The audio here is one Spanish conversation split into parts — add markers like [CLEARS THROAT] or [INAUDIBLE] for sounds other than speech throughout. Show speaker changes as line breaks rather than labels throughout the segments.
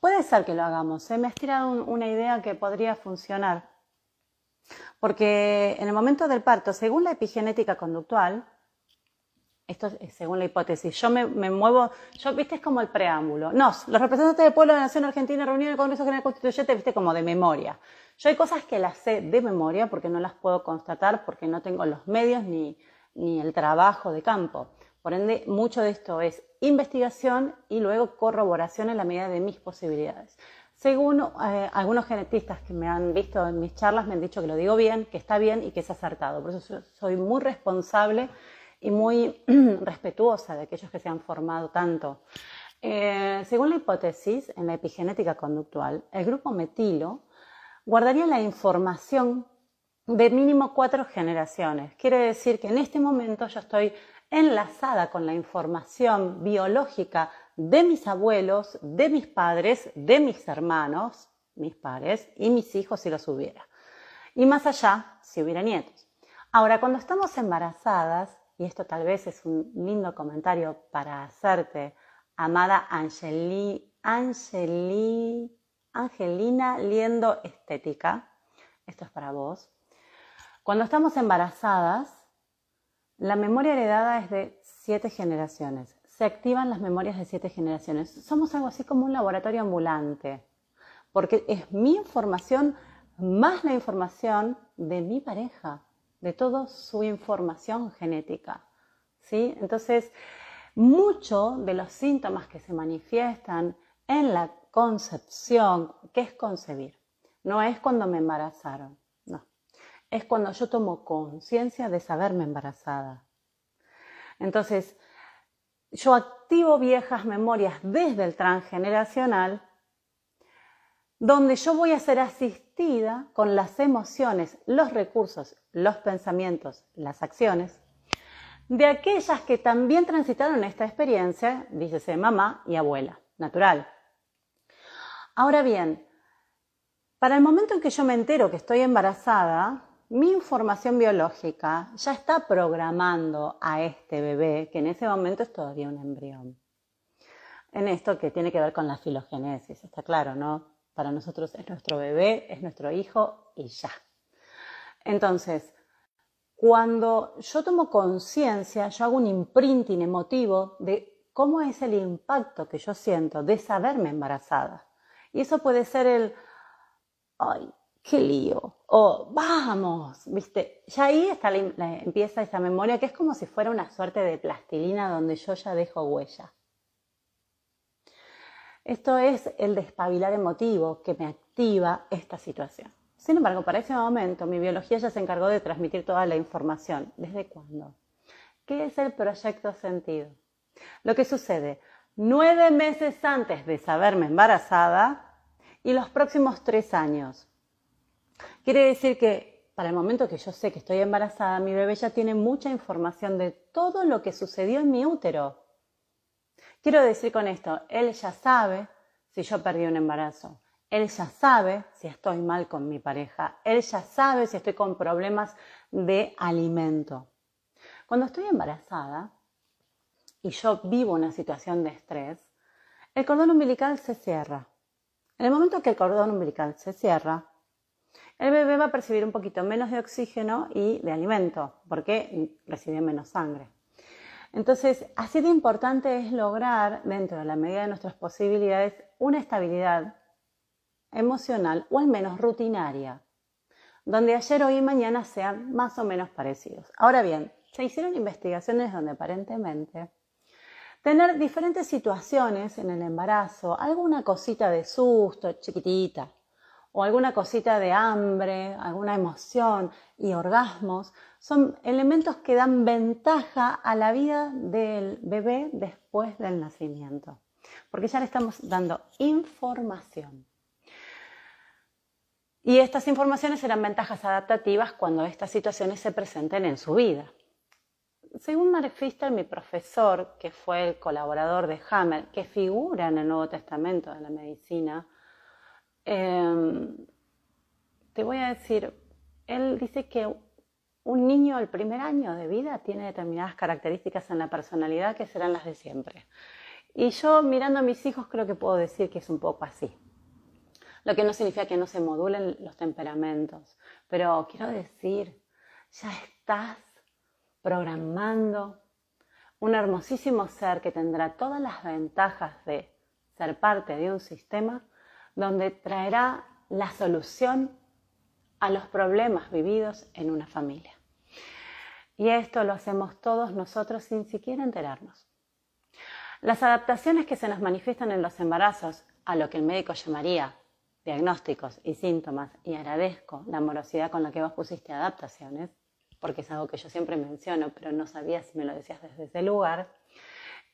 Puede ser que lo hagamos. Se me ha estirado una idea que podría funcionar. Porque en el momento del parto, según la epigenética conductual, esto es según la hipótesis, yo me, muevo, yo, viste, es como el preámbulo. Nos, los representantes del pueblo de la Nación Argentina reunidos en el Congreso General Constituyente, viste, como de memoria. Yo hay cosas que las sé de memoria porque no las puedo constatar porque no tengo los medios ni, ni el trabajo de campo. Por ende, mucho de esto es investigación y luego corroboración en la medida de mis posibilidades. Según eh, algunos genetistas que me han visto en mis charlas, me han dicho que lo digo bien, que está bien y que es acertado. Por eso soy muy responsable y muy [CLEARS THROAT] respetuosa de aquellos que se han formado tanto. Eh, según la hipótesis en la epigenética conductual, el grupo metilo guardaría la información de mínimo cuatro generaciones. Quiere decir que en este momento yo estoy enlazada con la información biológica de mis abuelos, de mis padres, de mis hermanos, mis padres y mis hijos si los hubiera. Y más allá, si hubiera nietos. Ahora, cuando estamos embarazadas, y esto tal vez es un lindo comentario para hacerte, amada Angeli, Angeli, Angelina Liendo Estética, esto es para vos. Cuando estamos embarazadas, la memoria heredada es de siete generaciones. Se activan las memorias de siete generaciones. Somos algo así como un laboratorio ambulante, porque es mi información más la información de mi pareja, de toda su información genética. ¿sí? Entonces, muchos de los síntomas que se manifiestan en la concepción, ¿qué es concebir? No es cuando me embarazaron es cuando yo tomo conciencia de saberme embarazada. Entonces, yo activo viejas memorias desde el transgeneracional, donde yo voy a ser asistida con las emociones, los recursos, los pensamientos, las acciones, de aquellas que también transitaron esta experiencia, dícese mamá y abuela, natural. Ahora bien, para el momento en que yo me entero que estoy embarazada, mi información biológica ya está programando a este bebé, que en ese momento es todavía un embrión. En esto que tiene que ver con la filogenesis, está claro, ¿no? Para nosotros es nuestro bebé, es nuestro hijo y ya. Entonces, cuando yo tomo conciencia, yo hago un imprinting emotivo de cómo es el impacto que yo siento de saberme embarazada. Y eso puede ser el, ay, qué lío, o vamos, viste, ya ahí está empieza esa memoria que es como si fuera una suerte de plastilina donde yo ya dejo huella. Esto es el despabilar emotivo que me activa esta situación. Sin embargo, para ese momento mi biología ya se encargó de transmitir toda la información. ¿Desde cuándo? ¿Qué es el proyecto sentido? Lo que sucede nueve meses antes de saberme embarazada y los próximos tres años Quiere decir que para el momento que yo sé que estoy embarazada, mi bebé ya tiene mucha información de todo lo que sucedió en mi útero. Quiero decir con esto, él ya sabe si yo perdí un embarazo. Él ya sabe si estoy mal con mi pareja. Él ya sabe si estoy con problemas de alimento. Cuando estoy embarazada y yo vivo una situación de estrés, el cordón umbilical se cierra. En el momento que el cordón umbilical se cierra, el bebé va a percibir un poquito menos de oxígeno y de alimento, porque recibe menos sangre. Entonces, así de importante es lograr, dentro de la medida de nuestras posibilidades, una estabilidad emocional o al menos rutinaria, donde ayer, hoy y mañana sean más o menos parecidos. Ahora bien, se hicieron investigaciones donde aparentemente tener diferentes situaciones en el embarazo, alguna cosita de susto, chiquitita, o alguna cosita de hambre, alguna emoción y orgasmos, son elementos que dan ventaja a la vida del bebé después del nacimiento, porque ya le estamos dando información. Y estas informaciones serán ventajas adaptativas cuando estas situaciones se presenten en su vida. Según Mark Pfister, mi profesor, que fue el colaborador de Hammer, que figura en el Nuevo Testamento de la medicina, Em, te voy a decir, él dice que un niño el primer año de vida tiene determinadas características en la personalidad que serán las de siempre. Y yo mirando a mis hijos creo que puedo decir que es un poco así. Lo que no significa que no se modulen los temperamentos, pero quiero decir, ya estás programando un hermosísimo ser que tendrá todas las ventajas de ser parte de un sistema donde traerá la solución a los problemas vividos en una familia. Y esto lo hacemos todos nosotros sin siquiera enterarnos. Las adaptaciones que se nos manifiestan en los embarazos, a lo que el médico llamaría diagnósticos y síntomas, y agradezco la amorosidad con la que vos pusiste adaptaciones, porque es algo que yo siempre menciono, pero no sabía si me lo decías desde ese lugar,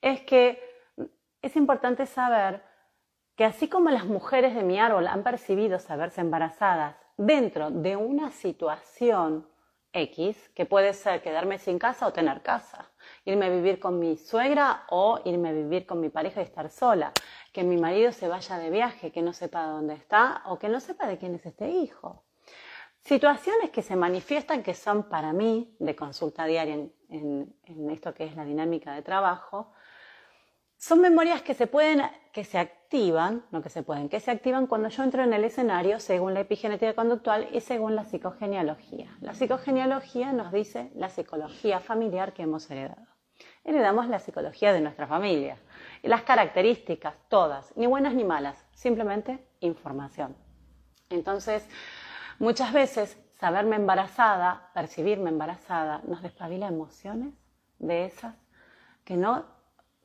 es que es importante saber que así como las mujeres de mi árbol han percibido saberse embarazadas dentro de una situación X, que puede ser quedarme sin casa o tener casa, irme a vivir con mi suegra o irme a vivir con mi pareja y estar sola, que mi marido se vaya de viaje, que no sepa dónde está o que no sepa de quién es este hijo. Situaciones que se manifiestan que son para mí de consulta diaria en, en esto que es la dinámica de trabajo, son memorias que se pueden, que se activan, no que se pueden, que se activan cuando yo entro en el escenario según la epigenética conductual y según la psicogenealogía. La psicogenealogía nos dice la psicología familiar que hemos heredado. Heredamos la psicología de nuestra familia y las características, todas, ni buenas ni malas, simplemente información. Entonces, muchas veces saberme embarazada, percibirme embarazada, nos despabila emociones de esas que no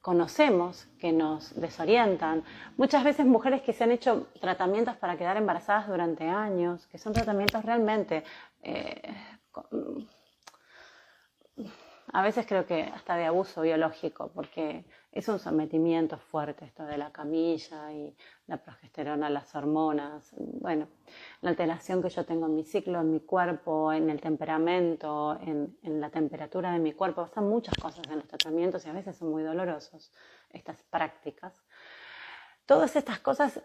conocemos, que nos desorientan. Muchas veces mujeres que se han hecho tratamientos para quedar embarazadas durante años, que son tratamientos realmente... Eh, a veces creo que hasta de abuso biológico, porque es un sometimiento fuerte esto de la camilla y la progesterona, las hormonas, bueno, la alteración que yo tengo en mi ciclo, en mi cuerpo, en el temperamento, en, la temperatura de mi cuerpo, pasan muchas cosas en los tratamientos y a veces son muy dolorosos estas prácticas. Todas estas cosas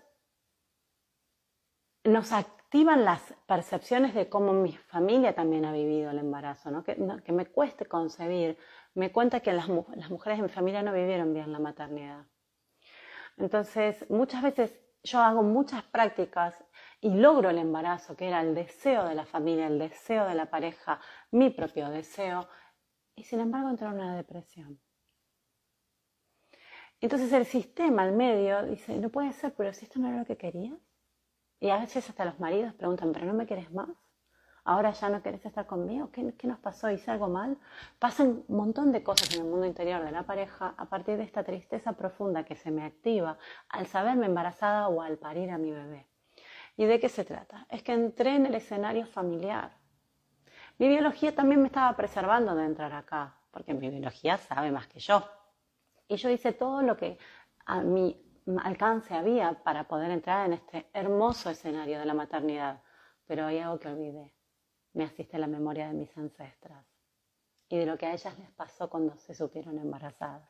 nos activan las percepciones de cómo mi familia también ha vivido el embarazo, ¿no? Que, me cueste concebir, me cuenta que las, mujeres en mi familia no vivieron bien la maternidad. Entonces, muchas veces yo hago muchas prácticas y logro el embarazo, que era el deseo de la familia, el deseo de la pareja, mi propio deseo, y sin embargo entro en una depresión. Entonces el sistema, el medio, dice, no puede ser, pero si esto no era lo que querías. Y a veces hasta los maridos preguntan, ¿pero no me querés más? ¿Ahora ya no querés estar conmigo? ¿Qué, nos pasó? ¿Hice algo mal? Pasan un montón de cosas en el mundo interior de la pareja a partir de esta tristeza profunda que se me activa al saberme embarazada o al parir a mi bebé. ¿Y de qué se trata? Es que entré en el escenario familiar. Mi biología también me estaba preservando de entrar acá, porque mi biología sabe más que yo. Y yo hice todo lo que a mí alcance había para poder entrar en este hermoso escenario de la maternidad. Pero hay algo que olvidé. Me asiste la memoria de mis ancestras y de lo que a ellas les pasó cuando se supieron embarazadas.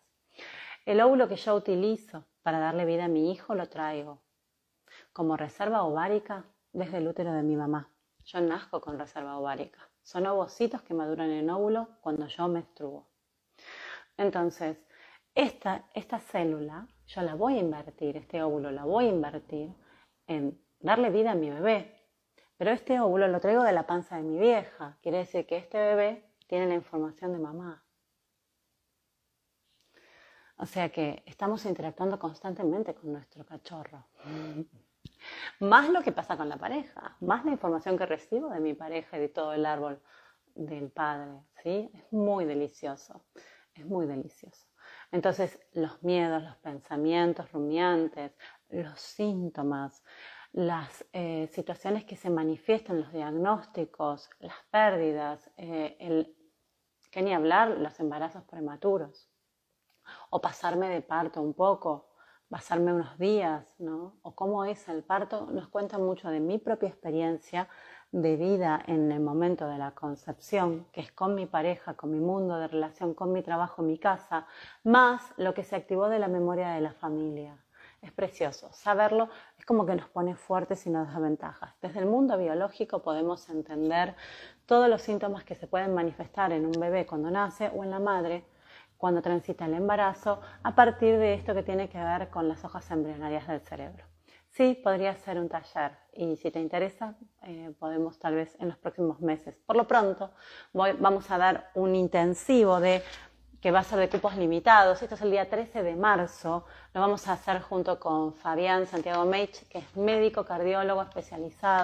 El óvulo que yo utilizo para darle vida a mi hijo lo traigo como reserva ovárica desde el útero de mi mamá. Yo nazco con reserva ovárica. Son ovocitos que maduran en óvulo cuando yo menstruo. Entonces, esta, esta célula yo la voy a invertir, este óvulo la voy a invertir en darle vida a mi bebé. Pero este óvulo lo traigo de la panza de mi vieja. Quiere decir que este bebé tiene la información de mamá. O sea que estamos interactuando constantemente con nuestro cachorro. [LAUGHS] Más lo que pasa con la pareja, más la información que recibo de mi pareja y de todo el árbol del padre. ¿sí? Es muy delicioso, es muy delicioso. Entonces, los miedos, los pensamientos rumiantes, los síntomas, las eh, situaciones que se manifiestan, los diagnósticos, las pérdidas, eh, el, que ni hablar, los embarazos prematuros, o pasarme de parto un poco, pasarme unos días, ¿no? O cómo es el parto, nos cuenta mucho de mi propia experiencia, de vida en el momento de la concepción, que es con mi pareja, con mi mundo de relación, con mi trabajo, mi casa, más lo que se activó de la memoria de la familia. Es precioso. Saberlo es como que nos pone fuertes y nos da ventajas. Desde el mundo biológico podemos entender todos los síntomas que se pueden manifestar en un bebé cuando nace o en la madre cuando transita el embarazo a partir de esto que tiene que ver con las hojas embrionarias del cerebro. Sí, podría ser un taller y si te interesa eh, podemos tal vez en los próximos meses. Por lo pronto vamos a dar un intensivo de que va a ser de cupos limitados. Esto es el día 13 de marzo. Lo vamos a hacer junto con Fabián Santiago Meich, que es médico cardiólogo especializado